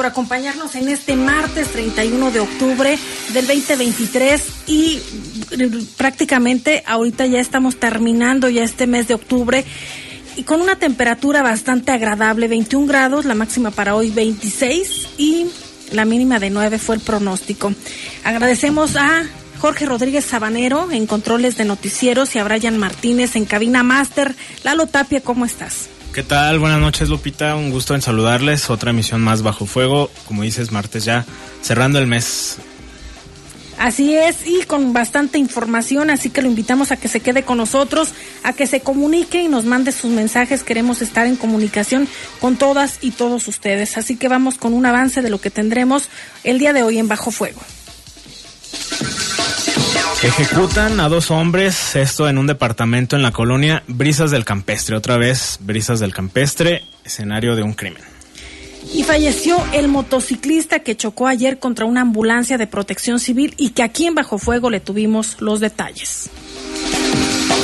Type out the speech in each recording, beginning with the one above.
Por acompañarnos en este martes 31 de octubre del 2023 y prácticamente ahorita ya estamos terminando ya este mes de octubre y con una temperatura bastante agradable, 21 grados, la máxima para hoy 26 y la mínima de 9 fue el pronóstico. Agradecemos a Jorge Rodríguez Sabanero en controles de noticieros y a Brian Martínez en cabina máster. Lalo Tapia, ¿cómo estás? ¿Qué tal? Buenas noches, Lupita. Un gusto en saludarles. Otra emisión más bajo fuego. Como dices, martes ya cerrando el mes. Así es, y con bastante información, así que lo invitamos a que se quede con nosotros, a que se comunique y nos mande sus mensajes. Queremos estar en comunicación con todas y todos ustedes. Así que vamos con un avance de lo que tendremos el día de hoy en Bajo Fuego. Ejecutan a dos hombres, esto en un departamento en la colonia Brisas del Campestre. Otra vez, Brisas del Campestre, escenario de un crimen. Y falleció el motociclista que chocó ayer contra una ambulancia de protección civil y que aquí en Bajo Fuego le tuvimos los detalles.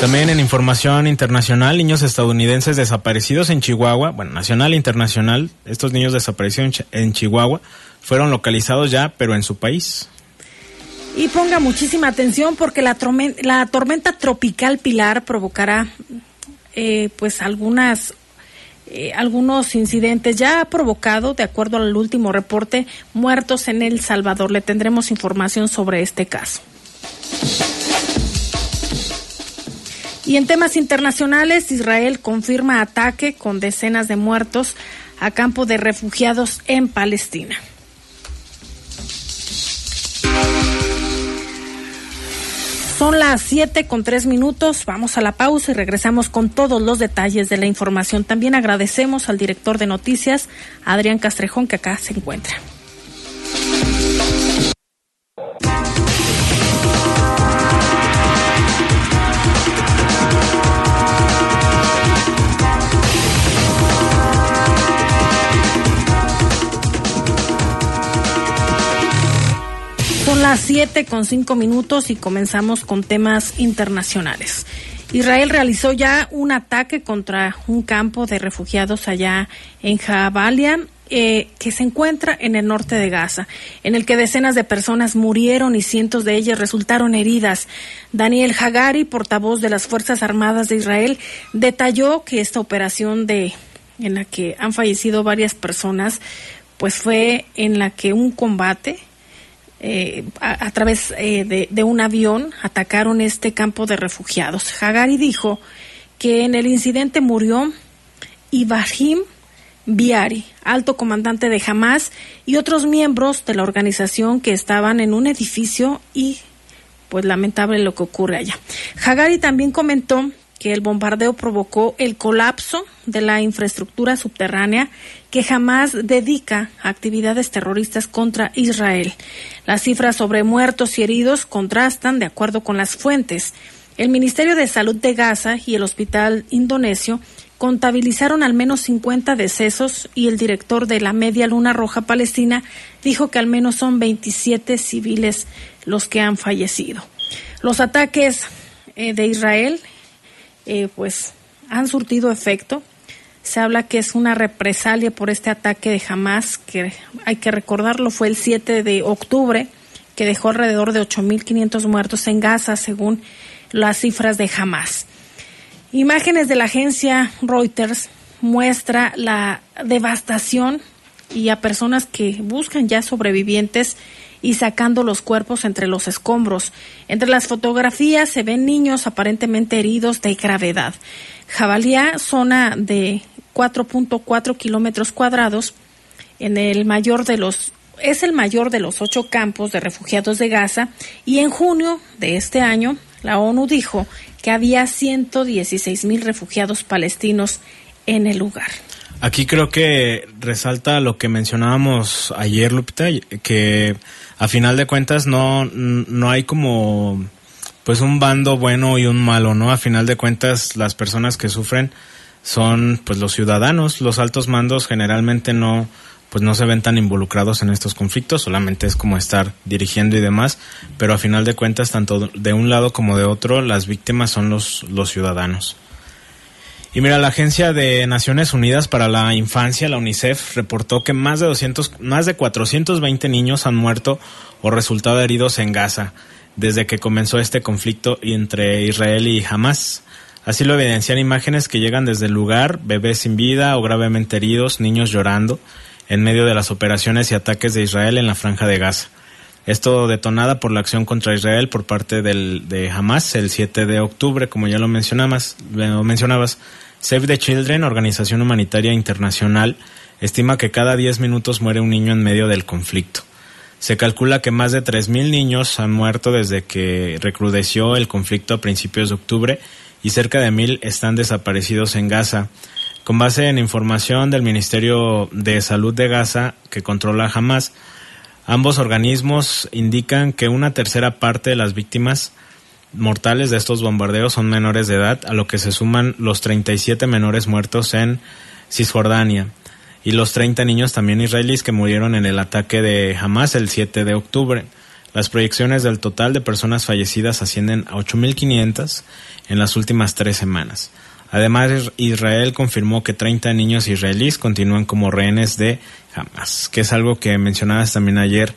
También en información internacional, niños estadounidenses desaparecidos en Chihuahua, bueno, nacional e internacional, estos niños desaparecidos en Chihuahua fueron localizados ya, pero en su país. Y ponga muchísima atención porque la, tormenta, la tormenta tropical Pilar provocará eh, pues algunas eh, algunos incidentes. Ya ha provocado, de acuerdo al último reporte, muertos en El Salvador. Le tendremos información sobre este caso. Y en temas internacionales, Israel confirma ataque con decenas de muertos a campo de refugiados en Palestina. Son las 7 con 3 minutos. Vamos a la pausa y regresamos con todos los detalles de la información. También agradecemos al director de noticias, Adrián Castrejón, que acá se encuentra. Las 7 con 5 minutos y comenzamos con temas internacionales. Israel realizó ya un ataque contra un campo de refugiados allá en Jabalia, eh, que se encuentra en el norte de Gaza, en el que decenas de personas murieron y cientos de ellas resultaron heridas. Daniel Hagari, portavoz de las Fuerzas Armadas de Israel, detalló que esta operación de en la que han fallecido varias personas, pues fue en la que un combate eh, a, través eh, de, un avión atacaron este campo de refugiados. Hagari dijo que en el incidente murió Ibrahim Biari, alto comandante de Hamas, y otros miembros de la organización que estaban en un edificio y pues lamentable lo que ocurre allá. Hagari también comentó que el bombardeo provocó el colapso de la infraestructura subterránea que jamás dedica a actividades terroristas contra Israel. Las cifras sobre muertos y heridos contrastan de acuerdo con las fuentes. El Ministerio de Salud de Gaza y el Hospital Indonesio contabilizaron al menos 50 decesos y el director de la Media Luna Roja Palestina dijo que al menos son 27 civiles los que han fallecido. Los ataques eh, de Israel eh, pues han surtido efecto. Se habla que es una represalia por este ataque de Hamas, que hay que recordarlo, fue el 7 de octubre, que dejó alrededor de 8.500 muertos en Gaza, según las cifras de Hamas. Imágenes de la agencia Reuters muestra la devastación y a personas que buscan ya sobrevivientes y sacando los cuerpos entre los escombros. Entre las fotografías se ven niños aparentemente heridos de gravedad. Jabalía, zona de 4.4 kilómetros cuadrados, en el mayor de los es el mayor de los ocho campos de refugiados de Gaza y en junio de este año la ONU dijo que había 116 mil refugiados palestinos en el lugar. Aquí creo que resalta lo que mencionábamos ayer, Lupita, que a final de cuentas no, no hay como pues un bando bueno y un malo, ¿no? A final de cuentas las personas que sufren son pues los ciudadanos, los altos mandos generalmente no pues no se ven tan involucrados en estos conflictos, solamente es como estar dirigiendo y demás, pero a final de cuentas tanto de un lado como de otro las víctimas son los los ciudadanos. Y mira, la Agencia de Naciones Unidas para la Infancia, la UNICEF, reportó que más de 200, más de 420 niños han muerto o resultado heridos en Gaza desde que comenzó este conflicto entre Israel y Hamas. Así lo evidencian imágenes que llegan desde el lugar, bebés sin vida o gravemente heridos, niños llorando, en medio de las operaciones y ataques de Israel en la franja de Gaza. Esto detonada por la acción contra Israel por parte del, de Hamas el 7 de octubre, como ya lo mencionabas, lo mencionabas. Save the Children, organización humanitaria internacional, estima que cada 10 minutos muere un niño en medio del conflicto. Se calcula que más de 3.000 niños han muerto desde que recrudeció el conflicto a principios de octubre y cerca de 1.000 están desaparecidos en Gaza. Con base en información del Ministerio de Salud de Gaza, que controla Hamas, ambos organismos indican que una tercera parte de las víctimas mortales de estos bombardeos son menores de edad, a lo que se suman los 37 menores muertos en Cisjordania y los 30 niños también israelíes que murieron en el ataque de Hamas el 7 de octubre. Las proyecciones del total de personas fallecidas ascienden a 8.500 en las últimas tres semanas. Además, Israel confirmó que 30 niños israelíes continúan como rehenes de Hamas, que es algo que mencionabas también ayer,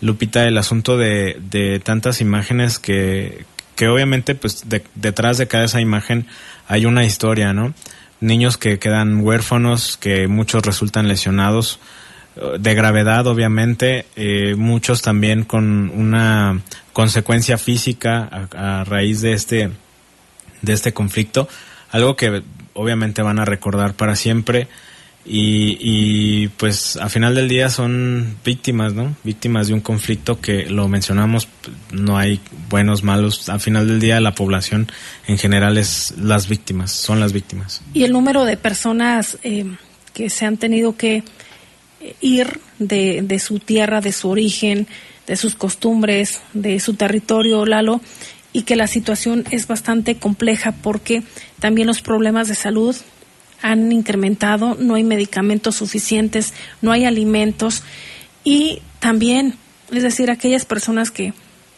Lupita, el asunto de, de tantas imágenes que, que obviamente pues detrás de cada esa imagen hay una historia, ¿no? Niños que quedan huérfanos, que muchos resultan lesionados eh, de gravedad, obviamente, eh, muchos también con una consecuencia física a, a, raíz de este de este conflicto, algo que obviamente van a recordar para siempre y, y, pues a final del día son víctimas, ¿no? Víctimas de un conflicto que lo mencionamos, no hay buenos, malos. A final del día la población en general es las víctimas, son las víctimas. Y el número de personas eh, que se han tenido que ir de, de su tierra, de su origen, de sus costumbres, de su territorio, Lalo, y que la situación es bastante compleja porque también los problemas de salud han incrementado, no hay medicamentos suficientes, no hay alimentos y también, es decir, aquellas personas que,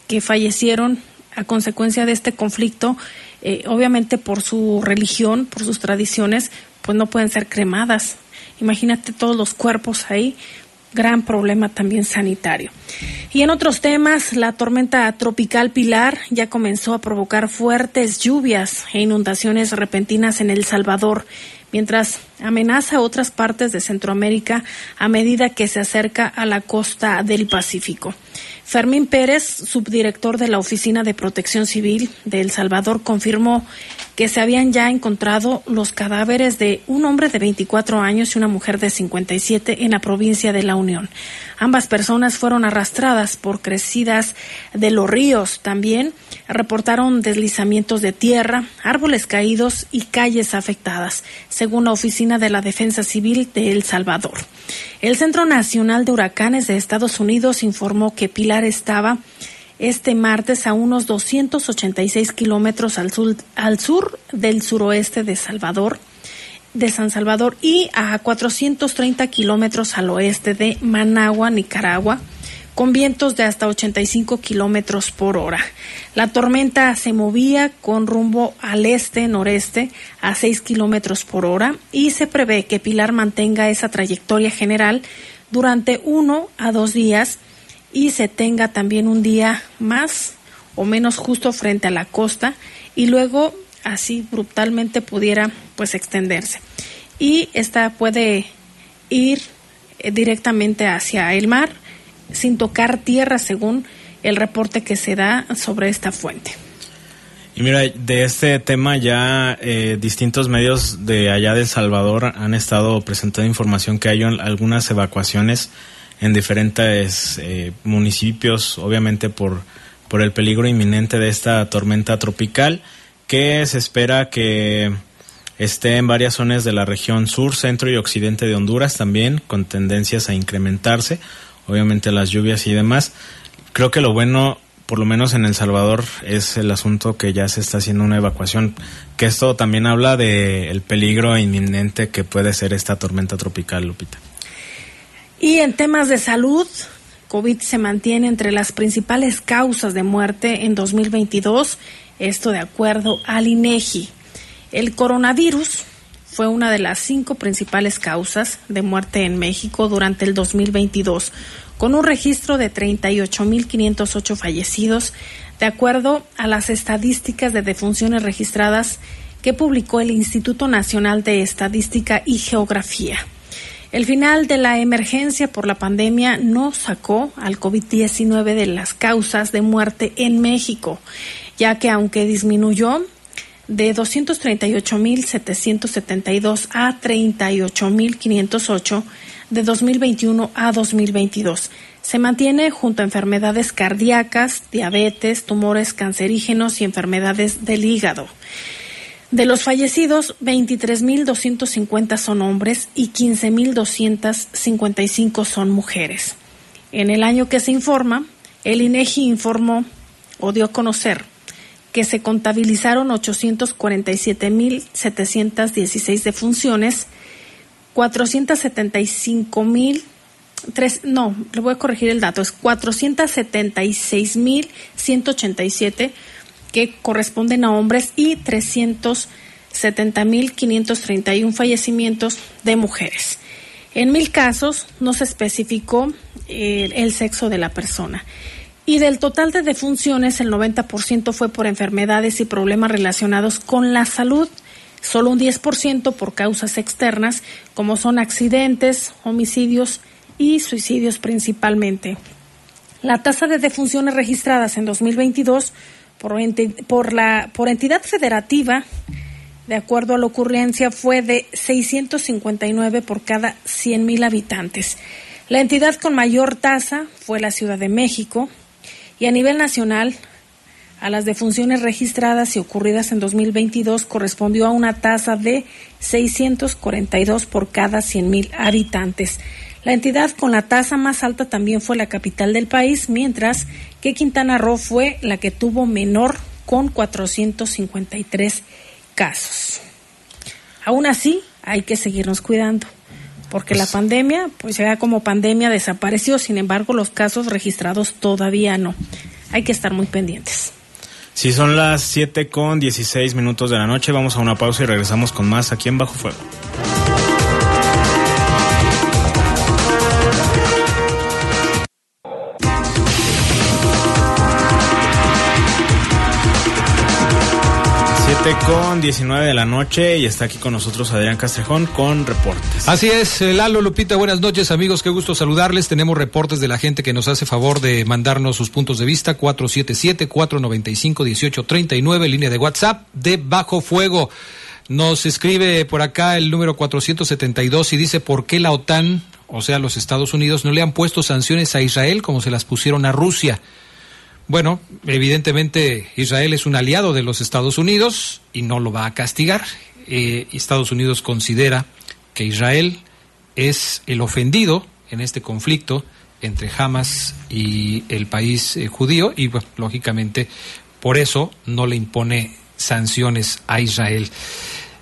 que fallecieron a consecuencia de este conflicto, eh, obviamente por su religión, por sus tradiciones, pues no pueden ser cremadas. Imagínate todos los cuerpos ahí, gran problema también sanitario. Y en otros temas, la tormenta tropical Pilar ya comenzó a provocar fuertes lluvias e inundaciones repentinas en El Salvador mientras amenaza a otras partes de Centroamérica a medida que se acerca a la costa del Pacífico. Fermín Pérez, subdirector de la Oficina de Protección Civil de El Salvador, confirmó que se habían ya encontrado los cadáveres de un hombre de 24 años y una mujer de 57 en la provincia de La Unión. Ambas personas fueron arrastradas por crecidas de los ríos. También reportaron deslizamientos de tierra, árboles caídos y calles afectadas, según la Oficina de la Defensa Civil de El Salvador. El Centro Nacional de Huracanes de Estados Unidos informó que Pilar estaba este martes a unos 286 kilómetros al sur, al sur del suroeste de Salvador de San Salvador y a 430 kilómetros al oeste de Managua, Nicaragua, con vientos de hasta 85 kilómetros por hora. La tormenta se movía con rumbo al este-noreste a 6 kilómetros por hora y se prevé que Pilar mantenga esa trayectoria general durante uno a dos días y se tenga también un día más o menos justo frente a la costa y luego así brutalmente pudiera pues extenderse. Y esta puede ir eh, directamente hacia el mar sin tocar tierra según el reporte que se da sobre esta fuente. Y mira, de este tema ya eh, distintos medios de allá de El Salvador han estado presentando información que hay algunas evacuaciones en diferentes eh, municipios, obviamente por, por el peligro inminente de esta tormenta tropical, que se espera que esté en varias zonas de la región sur, centro y occidente de Honduras también, con tendencias a incrementarse, obviamente las lluvias y demás. Creo que lo bueno, por lo menos en El Salvador, es el asunto que ya se está haciendo una evacuación, que esto también habla del el peligro inminente que puede ser esta tormenta tropical, Lupita. Y en temas de salud, COVID se mantiene entre las principales causas de muerte en 2022, esto de acuerdo al INEGI. El coronavirus fue una de las cinco principales causas de muerte en México durante el 2022, con un registro de 38.508 fallecidos, de acuerdo a las estadísticas de defunciones registradas que publicó el Instituto Nacional de Estadística y Geografía. El final de la emergencia por la pandemia no sacó al COVID-19 de las causas de muerte en México, ya que aunque disminuyó de 238.772 a 38.508 de 2021 a 2022. Se mantiene junto a enfermedades cardíacas, diabetes, tumores cancerígenos y enfermedades del hígado. De los fallecidos, 23.250 son hombres y 15.255 son mujeres. En el año que se informa, el INEGI informó o dio a conocer que se contabilizaron 847.716 defunciones, 475.000 no, le voy a corregir el dato, es 476.187 que corresponden a hombres y 370.531 fallecimientos de mujeres. En mil casos no se especificó eh, el sexo de la persona. Y del total de defunciones, el 90% fue por enfermedades y problemas relacionados con la salud, solo un 10% por causas externas, como son accidentes, homicidios y suicidios principalmente. La tasa de defunciones registradas en 2022 por, la, por entidad federativa, de acuerdo a la ocurrencia, fue de 659 por cada 100.000 habitantes. La entidad con mayor tasa fue la Ciudad de México y a nivel nacional a las defunciones registradas y ocurridas en 2022 correspondió a una tasa de 642 por cada 100.000 habitantes. La entidad con la tasa más alta también fue la capital del país, mientras que Quintana Roo fue la que tuvo menor con 453 casos. Aún así, hay que seguirnos cuidando, porque la pues pandemia, pues ya como pandemia desapareció, sin embargo, los casos registrados todavía no. Hay que estar muy pendientes. Si son las 7 con 16 minutos de la noche, vamos a una pausa y regresamos con más aquí en Bajo Fuego. 7 con 19 de la noche y está aquí con nosotros Adrián Castrejón con reportes. Así es, eh, Lalo Lupita, buenas noches amigos, qué gusto saludarles. Tenemos reportes de la gente que nos hace favor de mandarnos sus puntos de vista, 477-495-1839, línea de WhatsApp de Bajo Fuego. Nos escribe por acá el número 472 y dice por qué la OTAN, o sea los Estados Unidos, no le han puesto sanciones a Israel como se las pusieron a Rusia. Bueno, evidentemente Israel es un aliado de los Estados Unidos y no lo va a castigar. Eh, Estados Unidos considera que Israel es el ofendido en este conflicto entre Hamas y el país eh, judío y lógicamente por eso no le impone sanciones a Israel.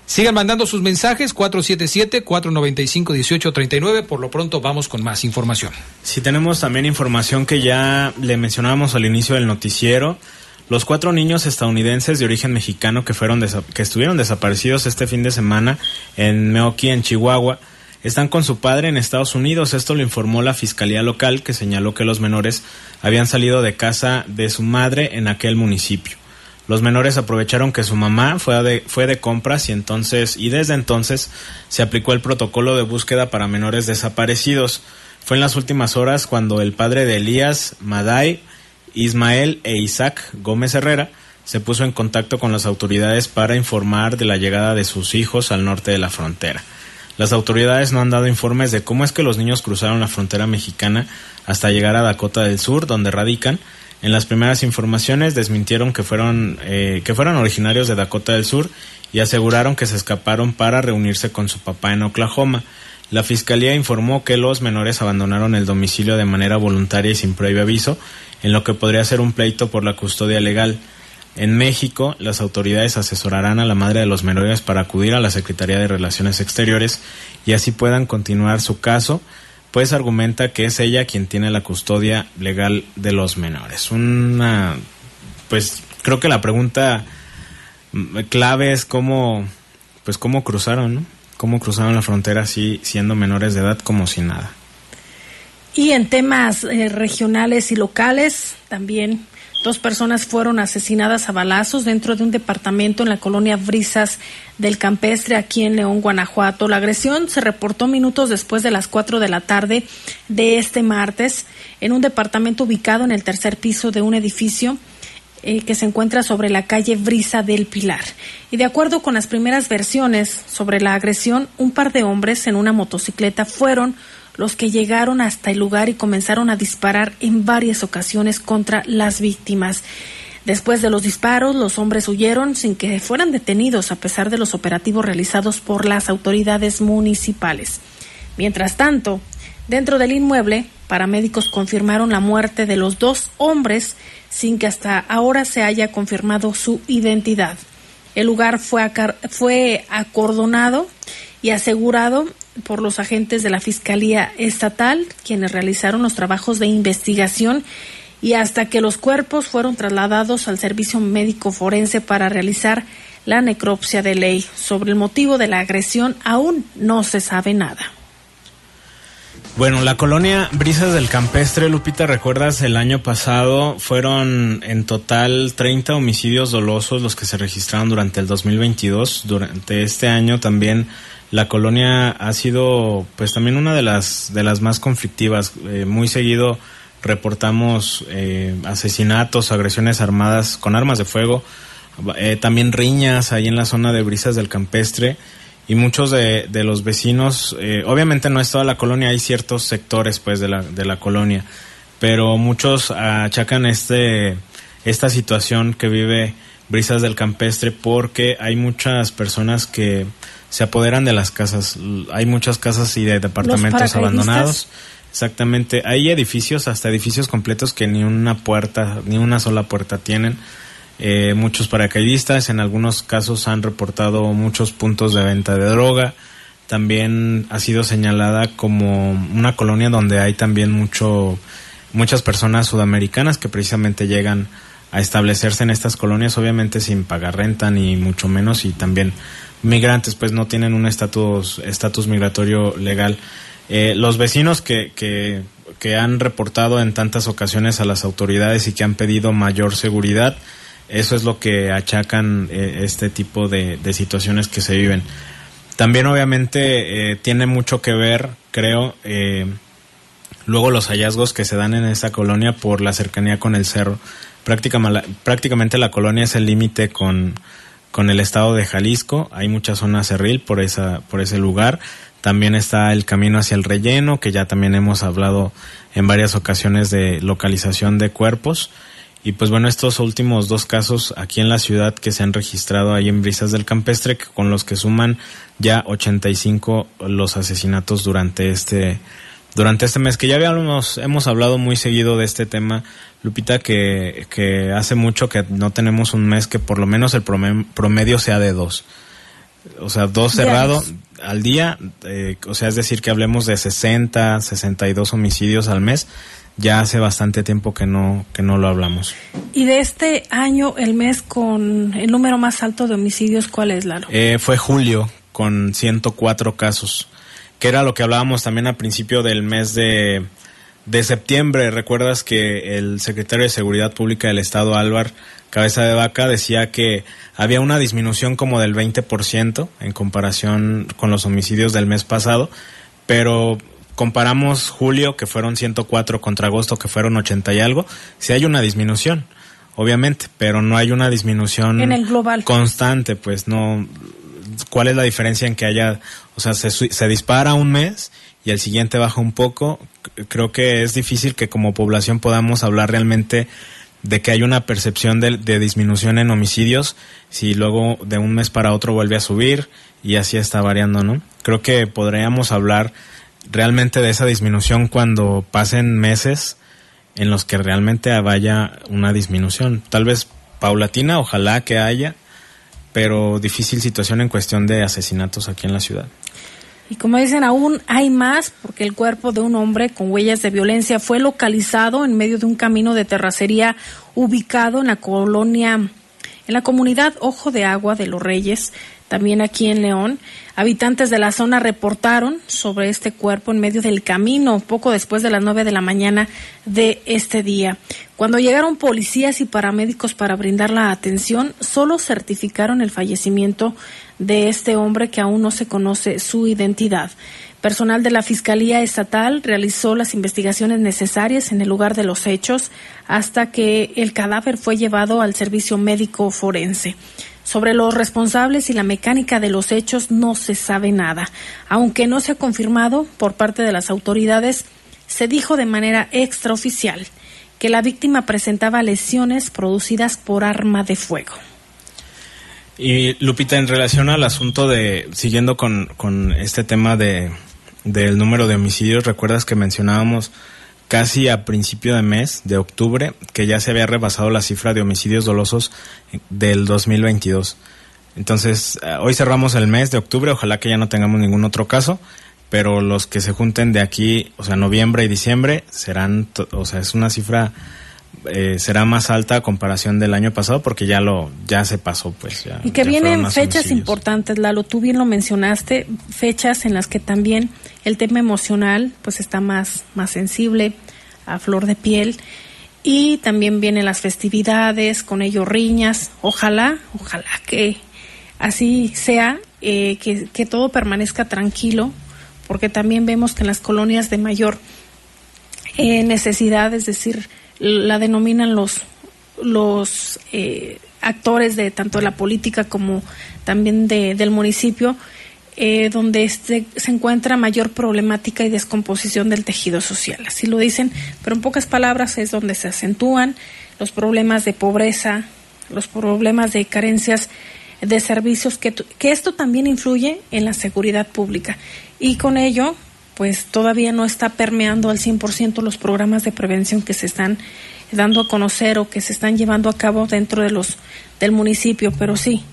Sigan mandando sus mensajes 477-495-1839. Por lo pronto vamos con más información. Sí, tenemos también información que ya le mencionábamos al inicio del noticiero. Los cuatro niños estadounidenses de origen mexicano que, fueron que estuvieron desaparecidos este fin de semana en Meoki, en Chihuahua, están con su padre en Estados Unidos. Esto lo informó la fiscalía local que señaló que los menores habían salido de casa de su madre en aquel municipio. Los menores aprovecharon que su mamá fue de, fue de compras y entonces y desde entonces se aplicó el protocolo de búsqueda para menores desaparecidos. Fue en las últimas horas cuando el padre de Elías, Maday, Ismael e Isaac Gómez Herrera se puso en contacto con las autoridades para informar de la llegada de sus hijos al norte de la frontera. Las autoridades no han dado informes de cómo es que los niños cruzaron la frontera mexicana hasta llegar a Dakota del Sur, donde radican, en las primeras informaciones desmintieron que fueron, eh, que fueron originarios de Dakota del Sur y aseguraron que se escaparon para reunirse con su papá en Oklahoma. La fiscalía informó que los menores abandonaron el domicilio de manera voluntaria y sin previo aviso, en lo que podría ser un pleito por la custodia legal. En México, las autoridades asesorarán a la madre de los menores para acudir a la Secretaría de Relaciones Exteriores y así puedan continuar su caso pues argumenta que es ella quien tiene la custodia legal de los menores. Una, pues creo que la pregunta mm, clave es cómo, pues cómo cruzaron, ¿no? Cómo cruzaron la frontera así siendo menores de edad como si nada. Y en temas eh, regionales y locales también Dos personas fueron asesinadas a balazos dentro de un departamento en la colonia Brisas del Campestre, aquí en León, Guanajuato. La agresión se reportó minutos después de las cuatro de la tarde de este martes en un departamento ubicado en el tercer piso de un edificio eh, que se encuentra sobre la calle Brisa del Pilar. Y de acuerdo con las primeras versiones sobre la agresión, un par de hombres en una motocicleta fueron los que llegaron hasta el lugar y comenzaron a disparar en varias ocasiones contra las víctimas. Después de los disparos, los hombres huyeron sin que fueran detenidos a pesar de los operativos realizados por las autoridades municipales. Mientras tanto, dentro del inmueble, paramédicos confirmaron la muerte de los dos hombres sin que hasta ahora se haya confirmado su identidad. El lugar fue, fue acordonado y asegurado por los agentes de la Fiscalía Estatal, quienes realizaron los trabajos de investigación y hasta que los cuerpos fueron trasladados al Servicio Médico Forense para realizar la necropsia de ley. Sobre el motivo de la agresión aún no se sabe nada. Bueno, la colonia Brisas del Campestre, Lupita, recuerdas, el año pasado fueron en total 30 homicidios dolosos los que se registraron durante el 2022. Durante este año también la colonia ha sido pues también una de las de las más conflictivas. Eh, muy seguido reportamos eh, asesinatos agresiones armadas con armas de fuego eh, también riñas ahí en la zona de brisas del campestre y muchos de, de los vecinos obviamente no es toda la colonia hay ciertos sectores pues de la de la colonia pero muchos achacan este esta situación que vive brisas del campestre porque hay muchas personas que se apoderan de las casas. Hay muchas casas y de departamentos abandonados. Exactamente. Hay edificios, hasta edificios completos que ni una puerta, ni una sola puerta tienen. Eh, muchos paracaidistas, en algunos casos han reportado muchos puntos de venta de droga. También ha sido señalada como una colonia donde hay también mucho, muchas personas sudamericanas que precisamente llegan a establecerse en estas colonias, obviamente sin pagar renta ni mucho menos y también migrantes pues no tienen un estatus estatus migratorio legal. Eh, los vecinos que, que, que, han reportado en tantas ocasiones a las autoridades y que han pedido mayor seguridad, eso es lo que achacan eh, este tipo de, de, situaciones que se viven. También obviamente eh, tiene mucho que ver, creo, luego los hallazgos que se dan en esta colonia por la cercanía con el cerro. Prácticamente la colonia es el límite con, con el estado de Jalisco. Hay mucha zona cerril por, esa, por ese lugar. También está el camino hacia el relleno, que ya también hemos hablado en varias ocasiones de localización de cuerpos. Y pues bueno, estos últimos dos casos aquí en la ciudad que se han registrado ahí en Brisas del Campestre, con los que suman ya 85 los asesinatos durante este durante este mes, que ya habíamos, hemos hablado muy seguido de este tema, Lupita, que, que hace mucho que no tenemos un mes que por lo menos el promedio sea de dos. o sea, dos cerrados al día, eh, o sea, es decir, que hablemos de 60, 62 homicidios al mes, ya hace bastante tiempo que no, que no lo hablamos. Y de este año, el mes con el número más alto de homicidios, ¿cuál es, Lalo? Eh, fue julio, con 104 casos, que era lo que hablábamos también al principio del mes de, de septiembre. Recuerdas que el secretario de Seguridad Pública del Estado, Álvar Cabeza de Vaca, decía que había una disminución como del 20% en comparación con los homicidios del mes pasado, pero comparamos julio, que fueron 104, contra agosto, que fueron 80 y algo, sí hay una disminución, obviamente, pero no hay una disminución en el global. constante, pues no. ¿Cuál es la diferencia en que haya, o sea, se, se dispara un mes y el siguiente baja un poco? Creo que es difícil que como población podamos hablar realmente de que hay una percepción de, disminución en homicidios si luego de un mes para otro vuelve a subir y así está variando, ¿no? Creo que podríamos hablar realmente de esa disminución cuando pasen meses en los que realmente vaya una disminución. Tal vez paulatina, ojalá que haya, pero difícil situación en cuestión de asesinatos aquí en la ciudad. Y como dicen, aún hay más porque el cuerpo de un hombre con huellas de violencia fue localizado en medio de un camino de terracería ubicado en la colonia, en la comunidad Ojo de Agua de los Reyes, también aquí en León. Habitantes de la zona reportaron sobre este cuerpo en medio del camino, poco después de las nueve de la mañana de este día. Cuando llegaron policías y paramédicos para brindar la atención, solo certificaron el fallecimiento de este hombre que aún no se conoce su identidad. Personal de la Fiscalía Estatal realizó las investigaciones necesarias en el lugar de los hechos hasta que el cadáver fue llevado al servicio médico forense. Sobre los responsables y la mecánica de los hechos no se sabe nada. Aunque no se ha confirmado por parte de las autoridades, se dijo de manera extraoficial que la víctima presentaba lesiones producidas por arma de fuego. Y Lupita, en relación al asunto de, siguiendo con, con este tema de, del número de homicidios, recuerdas que mencionábamos casi a principio de mes de octubre que ya se había rebasado la cifra de homicidios dolosos del 2022. Entonces, eh, hoy cerramos el mes de octubre, ojalá que ya no tengamos ningún otro caso, pero los que se junten de aquí, o sea, noviembre y diciembre, serán, o sea, es una cifra eh, será más alta a comparación del año pasado porque ya lo ya se pasó pues ya, y que vienen fechas importantes Lalo tú bien lo mencionaste fechas en las que también el tema emocional pues está más más sensible a flor de piel y también vienen las festividades con ello riñas ojalá ojalá que así sea eh, que, que todo permanezca tranquilo porque también vemos que en las colonias de mayor eh, necesidad es decir la denominan los, los eh, actores de tanto de la política como también de, del municipio, eh, donde este, se encuentra mayor problemática y descomposición del tejido social. Así lo dicen, pero en pocas palabras es donde se acentúan los problemas de pobreza, los problemas de carencias de servicios, que, que esto también influye en la seguridad pública. Y con ello, pues todavía no está permeando al 100% los programas de prevención que se están dando a conocer o que se están llevando a cabo dentro de los del municipio, pero sí.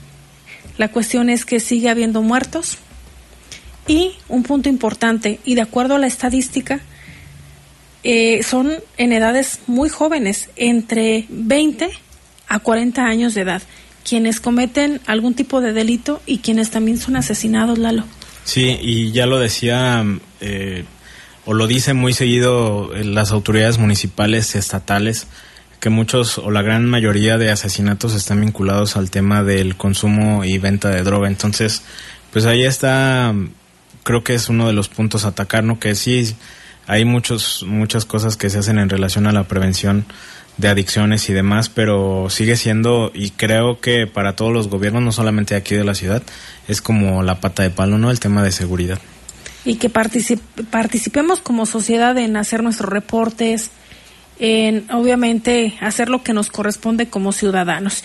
La cuestión es que sigue habiendo muertos y un punto importante y de acuerdo a la estadística eh, son en edades muy jóvenes, entre 20 a 40 años de edad, quienes cometen algún tipo de delito y quienes también son asesinados, Lalo. Sí, y ya lo decía, eh, o lo dicen muy seguido eh, las autoridades municipales, estatales, que muchos o la gran mayoría de asesinatos están vinculados al tema del consumo y venta de droga. Entonces, pues ahí está, creo que es uno de los puntos a atacar, ¿no? Que sí, hay muchos, muchas cosas que se hacen en relación a la prevención de adicciones y demás, pero sigue siendo, y creo que para todos los gobiernos, no solamente aquí de la ciudad, es como la pata de palo, ¿no? El tema de seguridad. Y que particip participemos como sociedad en hacer nuestros reportes, en obviamente hacer lo que nos corresponde como ciudadanos.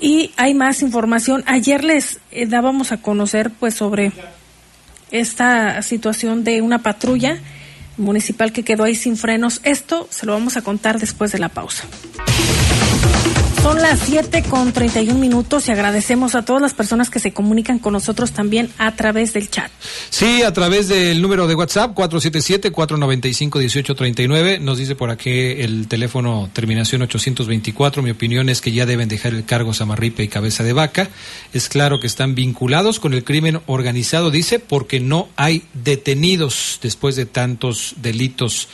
Y hay más información. Ayer les eh, dábamos a conocer pues sobre esta situación de una patrulla municipal que quedó ahí sin frenos. Esto se lo vamos a contar después de la pausa. Son las 7 con 31 minutos y agradecemos a todas las personas que se comunican con nosotros también a través del chat. Sí, a través del número de WhatsApp 477-495-1839. Nos dice por aquí el teléfono terminación 824. Mi opinión es que ya deben dejar el cargo Samarripe y Cabeza de Vaca. Es claro que están vinculados con el crimen organizado, dice, porque no hay detenidos después de tantos delitos.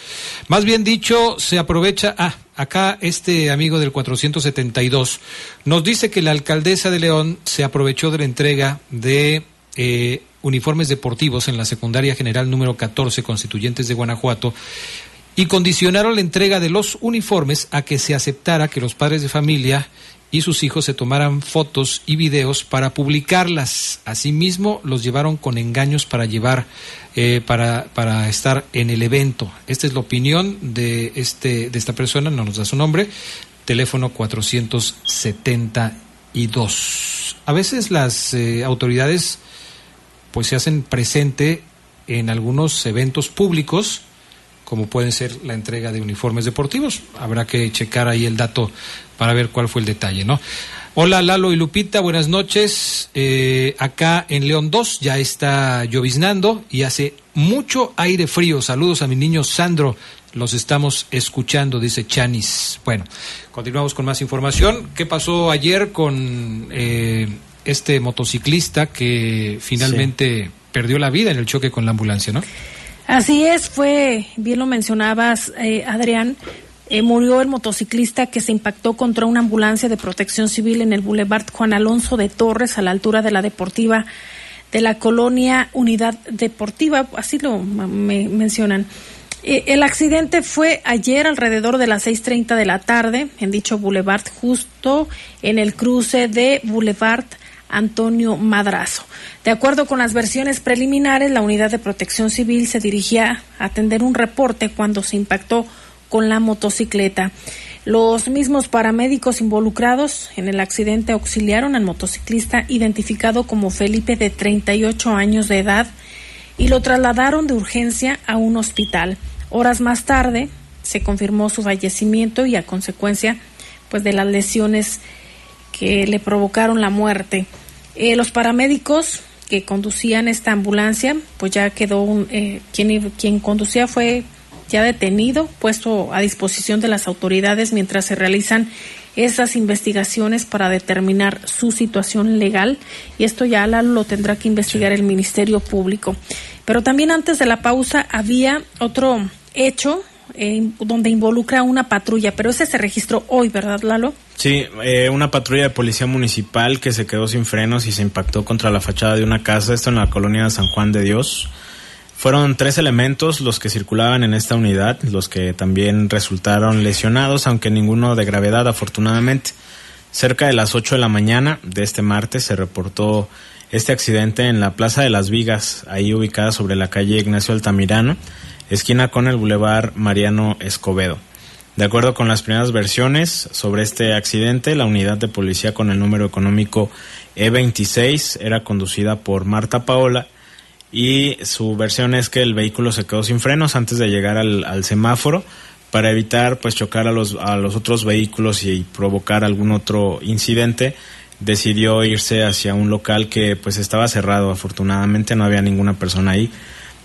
Más bien dicho, se aprovecha. Ah, acá este amigo del 472 nos dice que la alcaldesa de León se aprovechó de la entrega de eh, uniformes deportivos en la secundaria general número 14 constituyentes de Guanajuato y condicionaron la entrega de los uniformes a que se aceptara que los padres de familia y sus hijos se tomaran fotos y videos para publicarlas. Asimismo, los llevaron con engaños para llevar, eh, para, para estar en el evento. Esta es la opinión de, este, de esta persona, no nos da su nombre, teléfono 472. A veces las eh, autoridades pues se hacen presente en algunos eventos públicos como pueden ser la entrega de uniformes deportivos. Habrá que checar ahí el dato para ver cuál fue el detalle, ¿no? Hola Lalo y Lupita, buenas noches. Eh, acá en León 2 ya está lloviznando y hace mucho aire frío. Saludos a mi niño Sandro, los estamos escuchando, dice Chanis. Bueno, continuamos con más información. ¿Qué pasó ayer con eh, este motociclista que finalmente perdió la vida en el choque con la ambulancia, no? Así es, fue, bien lo mencionabas, eh, Adrián, eh, murió el motociclista que se impactó contra una ambulancia de protección civil en el Boulevard Juan Alonso de Torres, a la altura de la deportiva de la colonia Unidad Deportiva, así lo me mencionan. Eh, el accidente fue ayer alrededor de las 6.30 de la tarde en dicho boulevard, justo en el cruce de Boulevard Antonio Madrazo. De acuerdo con las versiones preliminares, la unidad de protección civil se dirigía a atender un reporte cuando se impactó con la motocicleta. Los mismos paramédicos involucrados en el accidente auxiliaron al motociclista identificado como Felipe de 38 años de edad y lo trasladaron de urgencia a un hospital. Horas más tarde se confirmó su fallecimiento y a consecuencia pues de las lesiones que le provocaron la muerte. Eh, los paramédicos que conducían esta ambulancia, pues ya quedó un, eh, quien, quien conducía fue ya detenido, puesto a disposición de las autoridades mientras se realizan esas investigaciones para determinar su situación legal y esto ya lo tendrá que investigar el Ministerio Público. Pero también antes de la pausa había otro hecho eh, donde involucra una patrulla, pero ese se registró hoy, ¿verdad, Lalo? Sí, eh, una patrulla de policía municipal que se quedó sin frenos y se impactó contra la fachada de una casa, esto en la colonia de San Juan de Dios. Fueron tres elementos los que circulaban en esta unidad, los que también resultaron lesionados, aunque ninguno de gravedad afortunadamente. Cerca de las 8 de la mañana de este martes se reportó este accidente en la Plaza de las Vigas, ahí ubicada sobre la calle Ignacio Altamirano esquina con el Boulevard Mariano Escobedo. De acuerdo con las primeras versiones sobre este accidente, la unidad de policía con el número económico E26 era conducida por Marta Paola y su versión es que el vehículo se quedó sin frenos antes de llegar al, semáforo para evitar pues chocar a los, a los otros vehículos y provocar algún otro incidente. Decidió irse hacia un local que pues estaba cerrado. Afortunadamente no había ninguna persona ahí.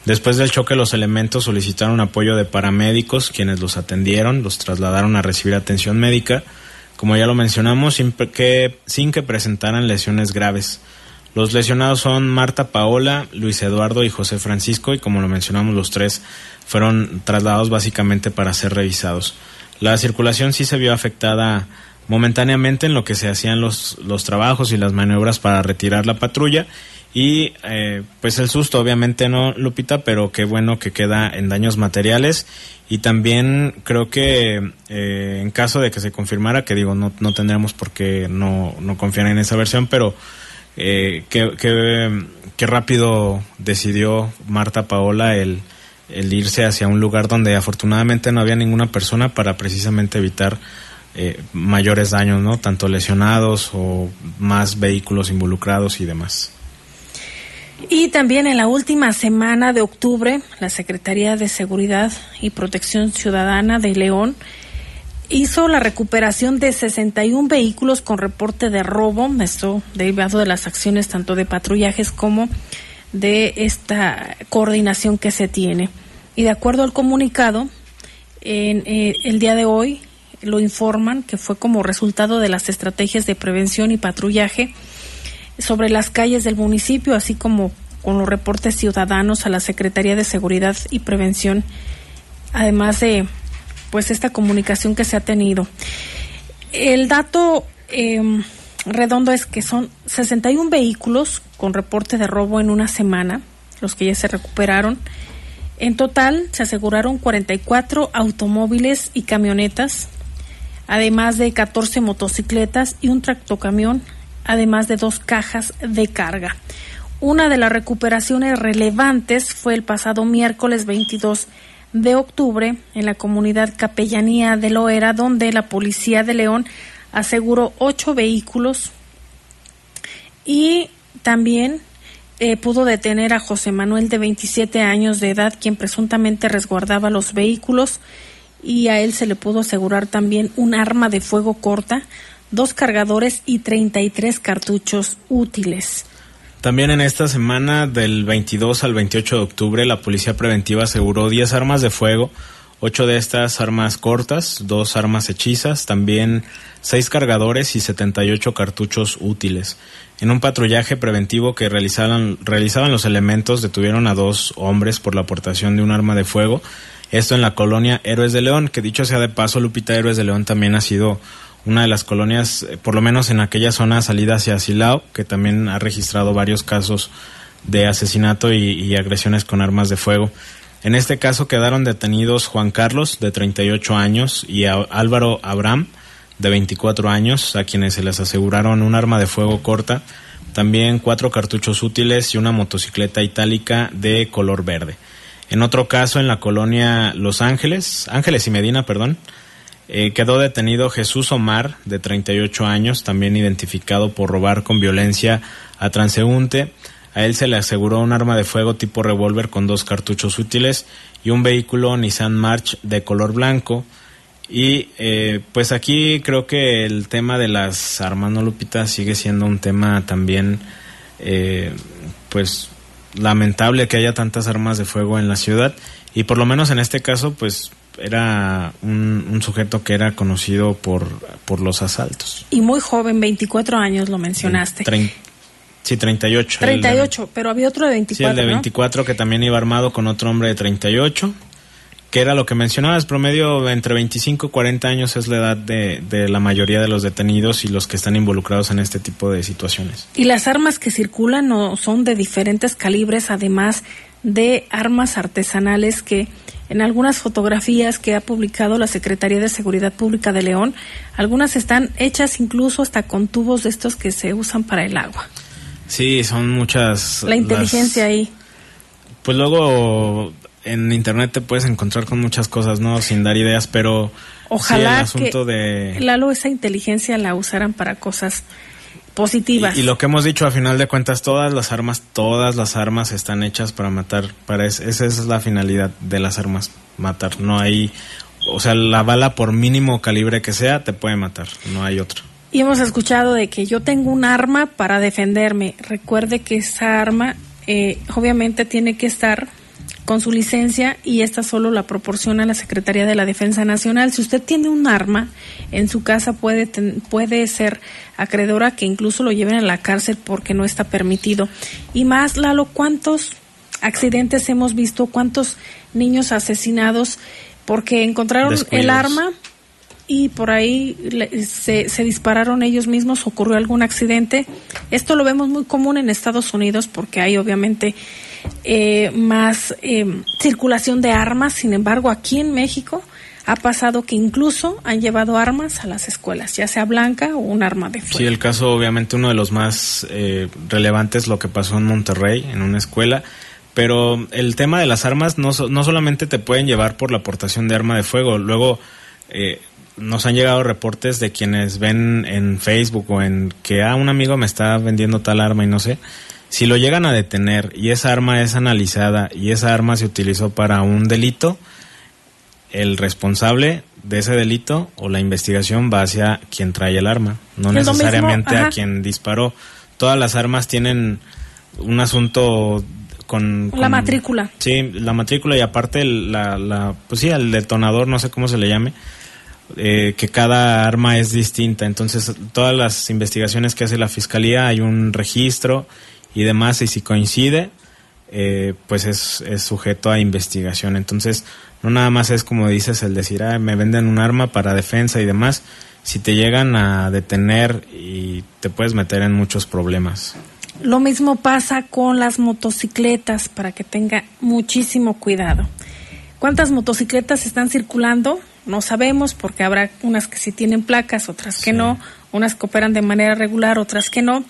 Después del choque, los elementos solicitaron apoyo de paramédicos, quienes los atendieron, los trasladaron a recibir atención médica, como ya lo mencionamos, sin que, sin que presentaran lesiones graves. Los lesionados son Marta Paola, Luis Eduardo y José Francisco, y como lo mencionamos, los tres fueron trasladados básicamente para ser revisados. La circulación sí se vio afectada momentáneamente en lo que se hacían los, los trabajos y las maniobras para retirar la patrulla y eh, pues el susto, obviamente no, Lupita, pero qué bueno que queda en daños materiales. Y también creo que eh, en caso de que se confirmara, que digo, no, no tendremos por qué no, no confiar en esa versión, pero eh, qué, qué, rápido decidió Marta Paola el, el irse hacia un lugar donde afortunadamente no había ninguna persona para precisamente evitar eh, mayores daños, ¿no? Tanto lesionados o más vehículos involucrados y demás. Y también en la última semana de octubre, la Secretaría de Seguridad y Protección Ciudadana de León hizo la recuperación de 61 vehículos con reporte de robo, esto derivado de las acciones tanto de patrullajes como de esta coordinación que se tiene. Y de acuerdo al comunicado, en, eh, el día de hoy lo informan que fue como resultado de las estrategias de prevención y patrullaje sobre las calles del municipio, así como con los reportes ciudadanos a la Secretaría de Seguridad y Prevención, además de pues esta comunicación que se ha tenido. El dato em, redondo es que son 61 vehículos con reporte de robo en una semana, los que ya se recuperaron. En total se aseguraron 44 automóviles y camionetas, además de 14 motocicletas y un tractocamión, además de dos cajas de carga. Una de las recuperaciones relevantes fue el pasado miércoles 22 de octubre en la comunidad Capellanía de Loera, donde la policía de León aseguró ocho vehículos y también eh, pudo detener a José Manuel de 27 años de edad, quien presuntamente resguardaba los vehículos y a él se le pudo asegurar también un arma de fuego corta, dos cargadores y 33 cartuchos útiles. También en esta semana, del 22 al 28 de octubre, la Policía Preventiva aseguró 10 armas de fuego, 8 de estas armas cortas, 2 armas hechizas, también 6 cargadores y 78 cartuchos útiles. En un patrullaje preventivo que realizaban, realizaban los elementos, detuvieron a dos hombres por la aportación de un arma de fuego. Esto en la colonia Héroes de León, que dicho sea de paso, Lupita Héroes de León también ha sido una de las colonias, eh, por lo menos en aquella zona salida hacia Silao, que también ha registrado varios casos de asesinato y, agresiones con armas de fuego. En este caso quedaron detenidos Juan Carlos, de 38 años, y Álvaro Abraham, de 24 años, a quienes se les aseguraron un arma de fuego corta, también cuatro cartuchos útiles y una motocicleta itálica de color verde. En otro caso, en la colonia Los Ángeles, Ángeles y Medina, perdón, eh, quedó detenido Jesús Omar, de 38 años, también identificado por robar con violencia a transeúnte. A él se le aseguró un arma de fuego tipo revólver con dos cartuchos útiles y un vehículo Nissan March de color blanco. Y eh, pues aquí creo que el tema de las armas, ¿no, Lupita? Sigue siendo un tema también, eh, pues, lamentable que haya tantas armas de fuego en la ciudad. Y por lo menos en este caso, pues, era un, sujeto que era conocido por, por los asaltos. Y muy joven, 24 años lo mencionaste. sí, 38. 38, pero había otro de 24. Sí, el de 24 que también iba armado con otro hombre de 38, que era lo que mencionabas, promedio entre 25 y 40 años es la edad de, de la mayoría de los detenidos y los que están involucrados en este tipo de situaciones. Y las armas que circulan no son de diferentes calibres, además de armas artesanales que en algunas fotografías que ha publicado la Secretaría de Seguridad Pública de León, algunas están hechas incluso hasta con tubos de estos que se usan para el agua. Sí, son muchas. La inteligencia ahí. Pues luego en internet te puedes encontrar con muchas cosas, ¿no? Sin dar ideas, pero ojalá sí, que de... Lalo esa inteligencia la usaran para cosas positivas. Y, lo que hemos dicho, a final de cuentas, todas las armas, todas las armas están hechas para matar. Para esa es la finalidad de las armas, matar. No hay, o sea, la bala por mínimo calibre que sea te puede matar, no hay otro. Y hemos escuchado de que yo tengo un arma para defenderme. Recuerde que esa arma, eh, obviamente, tiene que estar con su licencia y esta solo la proporciona la Secretaría de la Defensa Nacional. Si usted tiene un arma en su casa puede puede ser acreedora que incluso lo lleven a la cárcel porque no está permitido. Y más, Lalo, ¿cuántos accidentes hemos visto? ¿Cuántos niños asesinados porque encontraron el arma? y por ahí se, se, dispararon ellos mismos, ocurrió algún accidente. Esto lo vemos muy común en Estados Unidos porque hay obviamente eh, más eh, circulación de armas. Sin embargo, aquí en México ha pasado que incluso han llevado armas a las escuelas, ya sea blanca o un arma de fuego. Sí, el caso obviamente uno de los más eh, relevantes lo que pasó en Monterrey, en una escuela. Pero el tema de las armas no, no solamente te pueden llevar por la aportación de arma de fuego, luego nos han llegado reportes de quienes ven en Facebook o en que ah, un amigo me está vendiendo tal arma y no sé, si lo llegan a detener y esa arma es analizada y esa arma se utilizó para un delito, el responsable de ese delito o la investigación va hacia quien trae el arma, no necesariamente mismo, a quien disparó. Todas las armas tienen un asunto con, La con- matrícula. Sí, la matrícula y aparte el- la, la pues sí, el detonador, no sé cómo se le llame, eh, que cada arma es distinta. Entonces, todas las investigaciones que hace la fiscalía hay un registro y demás, y si coincide, eh, pues es, es sujeto a investigación. Entonces, no nada más es como dices el decir, ah, me venden un arma para defensa y demás. Si te llegan a detener y te puedes meter en muchos problemas. Lo mismo pasa con las motocicletas para que tenga muchísimo cuidado. ¿Cuántas motocicletas están circulando? No sabemos porque habrá unas que sí tienen placas, otras que Sí. no, unas que operan de manera regular, otras que no.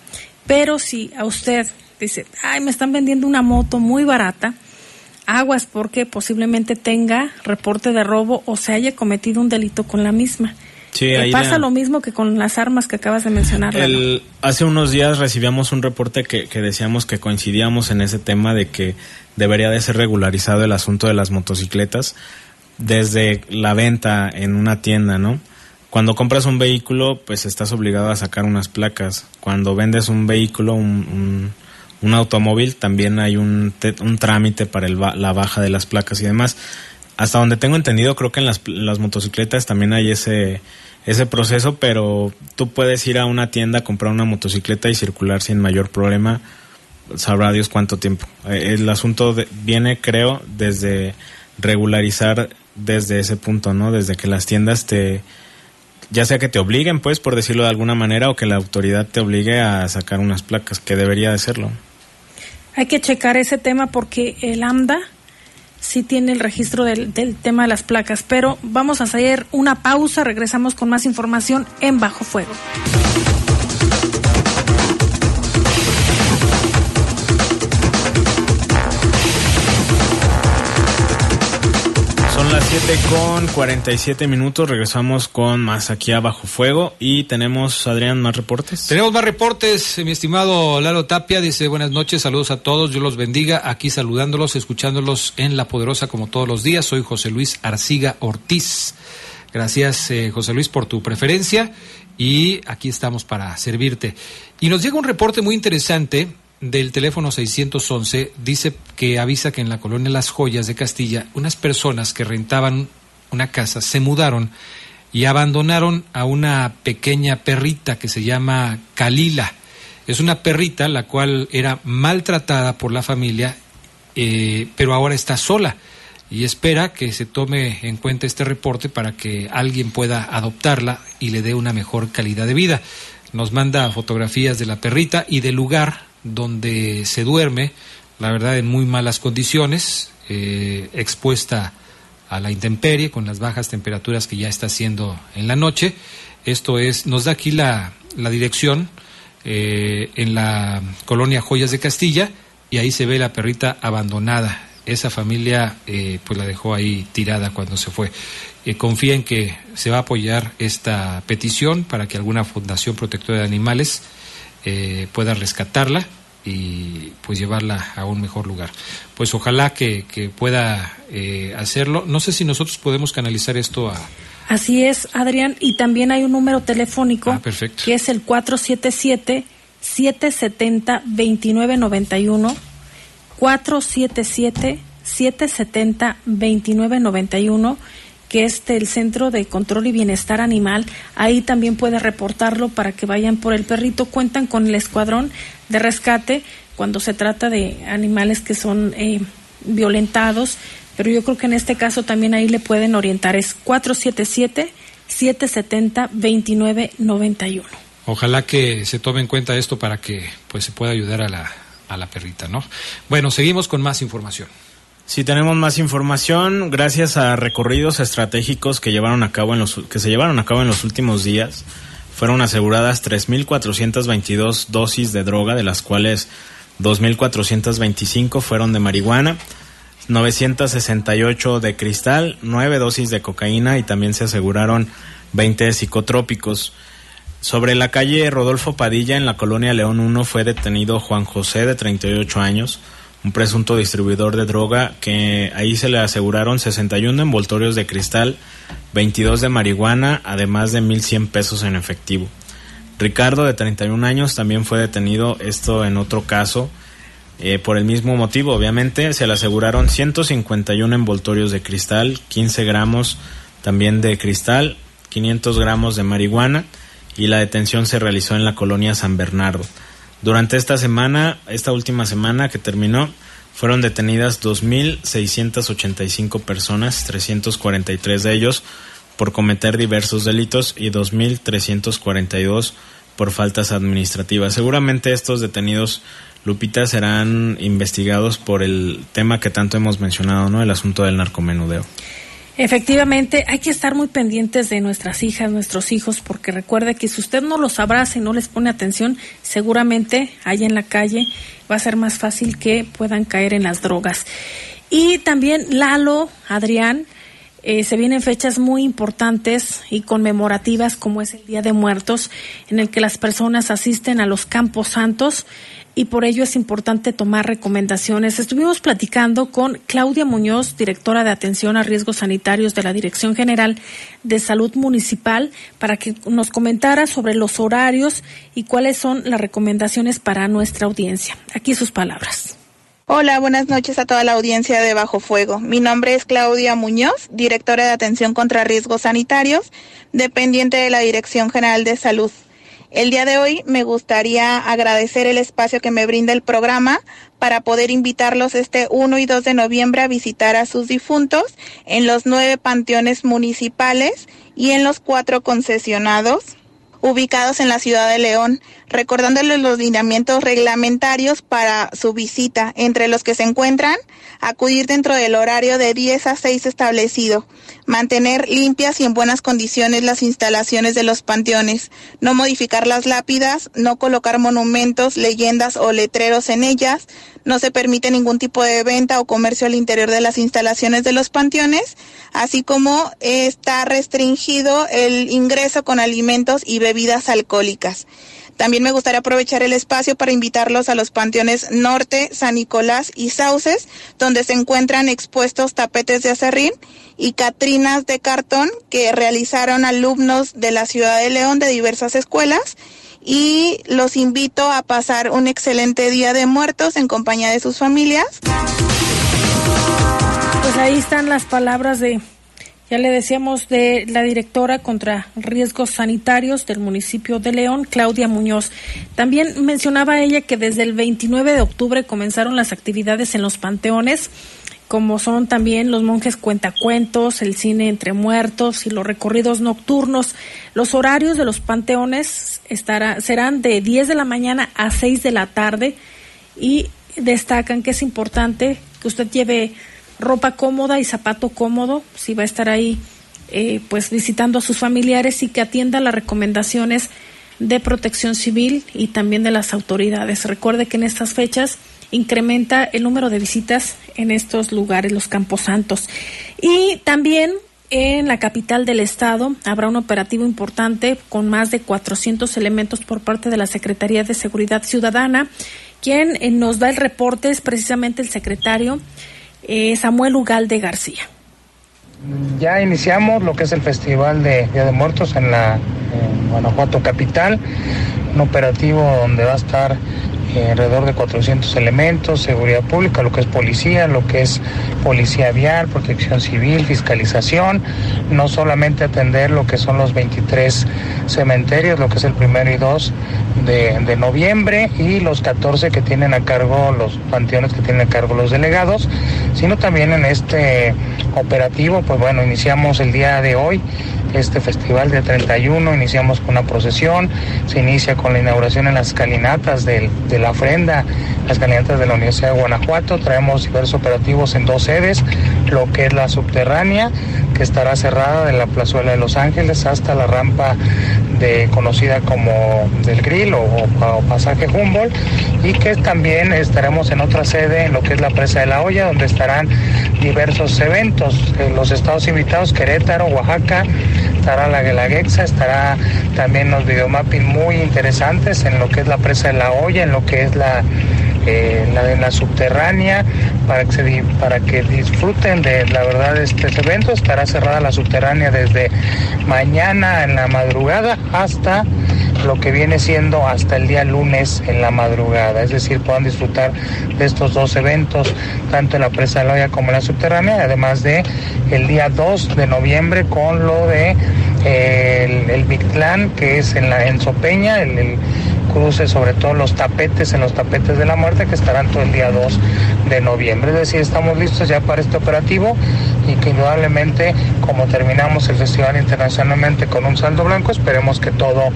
Pero si a usted dice, ay, me están vendiendo una moto muy barata, aguas porque posiblemente tenga reporte de robo o se haya cometido un delito con la misma. Sí, ahí pasa la- lo mismo que con las armas que acabas de mencionar. Hace unos días recibíamos un reporte que, que decíamos que coincidíamos en ese tema de que debería de ser regularizado el asunto de las motocicletas desde la venta en una tienda, ¿no? Cuando compras un vehículo, pues estás obligado a sacar unas placas. Cuando vendes un vehículo, un, automóvil, también hay un, un trámite para la baja de las placas y demás. Hasta donde tengo entendido, creo que en las, motocicletas también hay ese, ese proceso, pero tú puedes ir a una tienda a comprar una motocicleta y circular sin mayor problema. Sabrá Dios cuánto tiempo. Eh, El asunto viene, creo, desde regularizar desde ese punto, ¿no? Desde que las tiendas te, ya sea que te obliguen, pues, por decirlo de alguna manera, o que la autoridad te obligue a sacar unas placas, que debería de serlo. Hay que checar ese tema porque el AMDA sí tiene el registro del, del tema de las placas, pero vamos a hacer una pausa, regresamos con más información en Bajo Fuego. 7 con 47 minutos, regresamos con más aquí a Fuego y tenemos, Adrián, más reportes. Tenemos más reportes, mi estimado Lalo Tapia dice buenas noches, saludos a todos, Dios los bendiga, aquí saludándolos, escuchándolos en La Poderosa como todos los días, soy José Luis Arciga Ortiz. Gracias eh, José Luis por tu preferencia y aquí estamos para servirte. Y nos llega un reporte muy interesante del teléfono 611, dice que avisa que en la colonia Las Joyas de Castilla, unas personas que rentaban una casa se mudaron y abandonaron a una pequeña perrita que se llama Kalila. Es una perrita la cual era maltratada por la familia, eh, pero ahora está sola y espera que se tome en cuenta este reporte para que alguien pueda adoptarla y le dé una mejor calidad de vida. Nos manda fotografías de la perrita y del lugar donde se duerme, la verdad en muy malas condiciones, eh, expuesta a la intemperie con las bajas temperaturas que ya está haciendo en la noche. Esto es, nos da aquí la, la dirección eh, en la colonia Joyas de Castilla y ahí se ve la perrita abandonada. Esa familia eh, pues la dejó ahí tirada cuando se fue. Eh, confía en que se va a apoyar esta petición para que alguna fundación protectora de animales eh, pueda rescatarla y pues llevarla a un mejor lugar. Pues ojalá que, que pueda eh, hacerlo. No sé si nosotros podemos canalizar esto a... Así es, Adrián, y también hay un número telefónico Ah, perfecto. que es el 477-770-2991, 477-770-2991, que es del Centro de Control y Bienestar Animal. Ahí también puede reportarlo para que vayan por el perrito. Cuentan con el escuadrón de rescate cuando se trata de animales que son eh, violentados, pero yo creo que en este caso también ahí le pueden orientar. Es 477-770-2991. Ojalá que se tome en cuenta esto para que pues se pueda ayudar a la, a la perrita, ¿no? Bueno, seguimos con más información. Si tenemos más información, gracias a recorridos estratégicos que llevaron a cabo en los que se llevaron a cabo en los últimos días, fueron aseguradas 3.422 dosis de droga, de las cuales 2.425 fueron de marihuana, 968 de cristal, 9 dosis de cocaína y también se aseguraron 20 psicotrópicos. Sobre la calle Rodolfo Padilla en la colonia León 1 fue detenido Juan José de 38 años un presunto distribuidor de droga, que ahí se le aseguraron 61 envoltorios de cristal, 22 de marihuana, además de 1.100 pesos en efectivo. Ricardo, de 31 años, también fue detenido, esto en otro caso, eh, por el mismo motivo, obviamente, se le aseguraron 151 envoltorios de cristal, 15 gramos también de cristal, 500 gramos de marihuana y la detención se realizó en la colonia San Bernardo. Durante esta semana, esta última semana que terminó, fueron detenidas 2.685 personas, 343 de ellos por cometer diversos delitos y 2.342 por faltas administrativas. Seguramente estos detenidos, Lupita, serán investigados por el tema que tanto hemos mencionado, ¿no? El asunto del narcomenudeo. Efectivamente, hay que estar muy pendientes de nuestras hijas, nuestros hijos, porque recuerde que si usted no los abraza y no les pone atención, seguramente allá en la calle va a ser más fácil que puedan caer en las drogas. Y también Lalo, Adrián, eh, se vienen fechas muy importantes y conmemorativas como es el Día de Muertos, en el que las personas asisten a los campos santos y por ello es importante tomar recomendaciones. Estuvimos platicando con Claudia Muñoz, directora de Atención a Riesgos Sanitarios de la Dirección General de Salud Municipal, para que nos comentara sobre los horarios y cuáles son las recomendaciones para nuestra audiencia. Aquí sus palabras. Hola, buenas noches a toda la audiencia de Bajo Fuego. Mi nombre es Claudia Muñoz, directora de Atención contra Riesgos Sanitarios, dependiente de la Dirección General de Salud. El día de hoy me gustaría agradecer el espacio que me brinda el programa para poder invitarlos este 1 y 2 de noviembre a visitar a sus difuntos en los nueve panteones municipales y en los cuatro concesionados ubicados en la ciudad de León, recordándoles los lineamientos reglamentarios para su visita, entre los que se encuentran acudir dentro del horario de 10 a 6 establecido, mantener limpias y en buenas condiciones las instalaciones de los panteones, no modificar las lápidas, no colocar monumentos, leyendas o letreros en ellas, no se permite ningún tipo de venta o comercio al interior de las instalaciones de los panteones, así como está restringido el ingreso con alimentos y bebidas alcohólicas. También me gustaría aprovechar el espacio para invitarlos a los panteones Norte, San Nicolás y Sauces, donde se encuentran expuestos tapetes de acerrín y catrinas de cartón que realizaron alumnos de la ciudad de León de diversas escuelas y los invito a pasar un excelente día de muertos en compañía de sus familias. Pues ahí están las palabras de, ya le decíamos, de la directora contra riesgos sanitarios del municipio de León, Claudia Muñoz. También mencionaba ella que desde el 29 de octubre comenzaron las actividades en los panteones como son también los monjes cuentacuentos, el cine entre muertos y los recorridos nocturnos. Los horarios de los panteones estará, serán de 10 de la mañana a 6 de la tarde y destacan que es importante que usted lleve ropa cómoda y zapato cómodo si va a estar ahí eh, pues visitando a sus familiares y que atienda las recomendaciones de protección civil y también de las autoridades. Recuerde que en estas fechas incrementa el número de visitas en estos lugares, los Camposantos. Y también en la capital del estado habrá un operativo importante con más de 400 elementos por parte de la Secretaría de Seguridad Ciudadana. Quien eh, nos da el reporte es precisamente el secretario eh, Samuel Ugalde García. Ya iniciamos lo que es el Festival de Día de Muertos en la Guanajuato Capital, un operativo donde va a estar eh, alrededor de 400 elementos, seguridad pública, lo que es policía, lo que es policía vial, protección civil, fiscalización, no solamente atender lo que son los 23 cementerios, lo que es el primero y dos de, de noviembre y los 14 que tienen a cargo los panteones que tienen a cargo los delegados, sino también en este operativo, pues bueno, iniciamos el día de hoy este festival de 31. Iniciamos con una procesión, se inicia con la inauguración en las escalinatas de, la ofrenda, las escalinatas de la Universidad de Guanajuato. Traemos diversos operativos en dos sedes, lo que es la subterránea, que estará cerrada de la plazuela de Los Ángeles hasta la rampa de, conocida como del Grill o, pasaje Humboldt, y que también estaremos en otra sede, en lo que es la presa de la olla, donde estarán diversos eventos. Los estados invitados, Querétaro, Oaxaca, estará la Guelaguetza, estará también los videomapping muy interesantes en lo que es la presa de la olla, en lo que es la eh, la de subterránea para que, se, para que disfruten de la verdad este evento. Estará cerrada la subterránea desde mañana en la madrugada hasta lo que viene siendo hasta el día lunes en la madrugada. Es decir, puedan disfrutar de estos dos eventos, tanto en la presa de la olla como en la subterránea, además de el día 2 de noviembre con lo de eh, el, Mictlán, que es en la en Sopeña, el cruce, sobre todo los tapetes, en los tapetes de la muerte, que estarán todo el día 2 de noviembre. Es decir, estamos listos ya para este operativo y que indudablemente, como terminamos el festival internacionalmente con un saldo blanco, esperemos que todo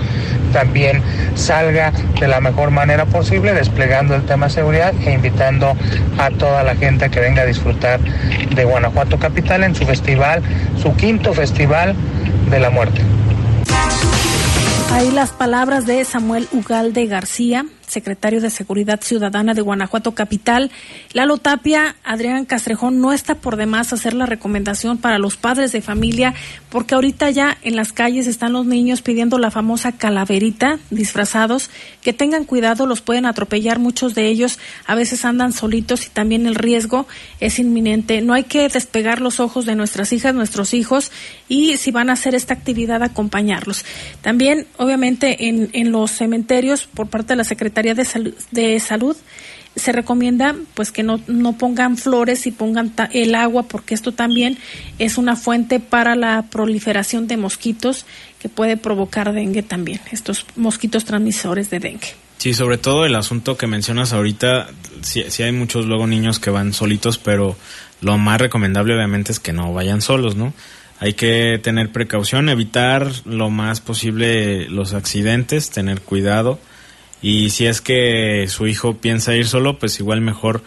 también salga de la mejor manera posible, desplegando el tema seguridad e invitando a toda la gente que venga a disfrutar de Guanajuato Capital en su festival, su quinto festival de la muerte. Ahí las palabras de Samuel Ugalde García, secretario de Seguridad Ciudadana de Guanajuato Capital. Lalo Tapia, Adrián Castrejón, no está por demás hacer la recomendación para los padres de familia, porque ahorita ya en las calles están los niños pidiendo la famosa calaverita, disfrazados, que tengan cuidado, los pueden atropellar, muchos de ellos a veces andan solitos y también el riesgo es inminente. No hay que despegar los ojos de nuestras hijas, nuestros hijos, y si van a hacer esta actividad, acompañarlos. También, obviamente, en, en los cementerios, por parte de la Secretaría de, Sal de Salud, se recomienda pues que no, no pongan flores y pongan el agua porque esto también es una fuente para la proliferación de mosquitos que puede provocar dengue también, estos mosquitos transmisores de dengue. Sí, sobre todo el asunto que mencionas ahorita, sí, sí, hay muchos luego niños que van solitos, pero lo más recomendable obviamente es que no vayan solos, ¿no? Hay que tener precaución, evitar lo más posible los accidentes, tener cuidado y si es que su hijo piensa ir solo, pues igual mejor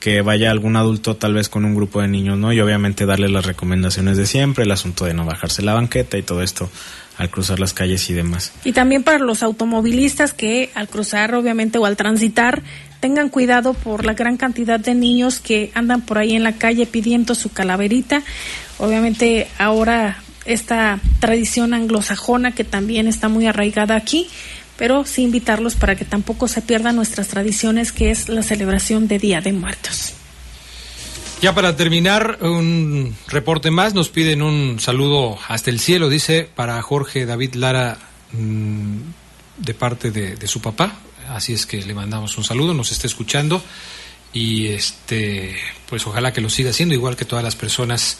que vaya algún adulto tal vez con un grupo de niños, ¿no? Y obviamente darle las recomendaciones de siempre, el asunto de no bajarse la banqueta y todo esto al cruzar las calles y demás. Y también para los automovilistas que al cruzar obviamente o al transitar tengan cuidado por la gran cantidad de niños que andan por ahí en la calle pidiendo su calaverita. Obviamente ahora esta tradición anglosajona que también está muy arraigada aquí, pero sí invitarlos para que tampoco se pierdan nuestras tradiciones, que es la celebración de Día de Muertos. Ya para terminar, un reporte más, nos piden un saludo hasta el cielo, dice, para Jorge David Lara, mmm, de parte de, de, su papá, así es que le mandamos un saludo, nos está escuchando. Y este, pues ojalá que lo siga haciendo, igual que todas las personas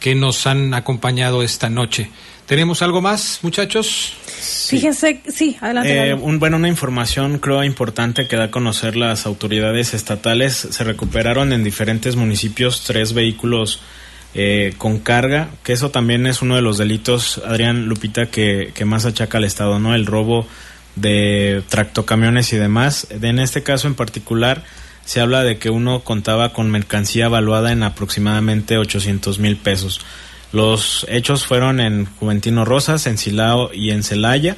que nos han acompañado esta noche. ¿Tenemos algo más, muchachos? Sí. Fíjense, sí, adelante. Eh, un, bueno, una información creo importante que da a conocer las autoridades estatales. Se recuperaron en diferentes municipios tres vehículos eh, con carga, que eso también es uno de los delitos, Adrián Lupita, que, que más achaca al Estado, ¿no? El robo de tractocamiones y demás. En este caso en particular se habla de que uno contaba con mercancía evaluada en aproximadamente 800 mil pesos. Los hechos fueron en Juventino Rosas, en Silao y en Celaya.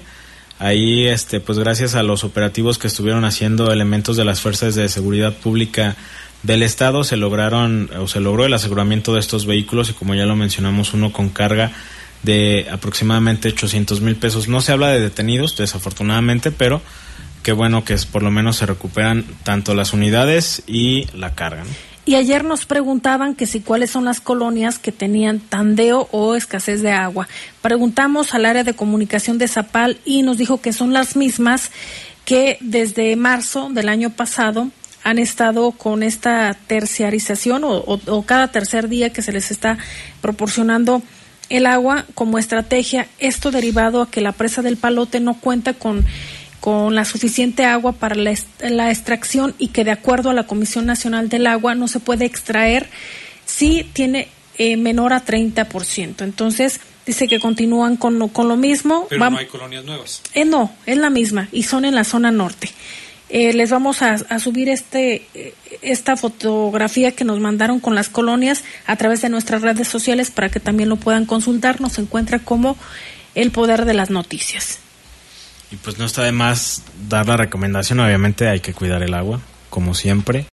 Ahí, este, pues gracias a los operativos que estuvieron haciendo elementos de las fuerzas de seguridad pública del estado, se lograron o se logró el aseguramiento de estos vehículos y como ya lo mencionamos, uno con carga de aproximadamente 800 mil pesos. No se habla de detenidos, desafortunadamente, pero qué bueno que es, por lo menos se recuperan tanto las unidades y la carga. Y ayer nos preguntaban que si cuáles son las colonias que tenían tandeo o escasez de agua. Preguntamos al área de comunicación de Zapal y nos dijo que son las mismas que desde marzo del año pasado han estado con esta terciarización o, o cada tercer día que se les está proporcionando el agua como estrategia. Esto derivado a que la presa del Palote no cuenta con con la suficiente agua para la, la, extracción y que de acuerdo a la Comisión Nacional del Agua no se puede extraer si tiene eh, menor a 30%. Entonces, dice que continúan con lo, con lo mismo. Pero no hay colonias nuevas. Eh, no, es la misma y son en la zona norte. Eh, les vamos a, a subir este, esta fotografía que nos mandaron con las colonias a través de nuestras redes sociales para que también lo puedan consultar. Nos encuentra como el poder de las noticias. Y pues no está de más dar la recomendación, obviamente hay que cuidar el agua, como siempre.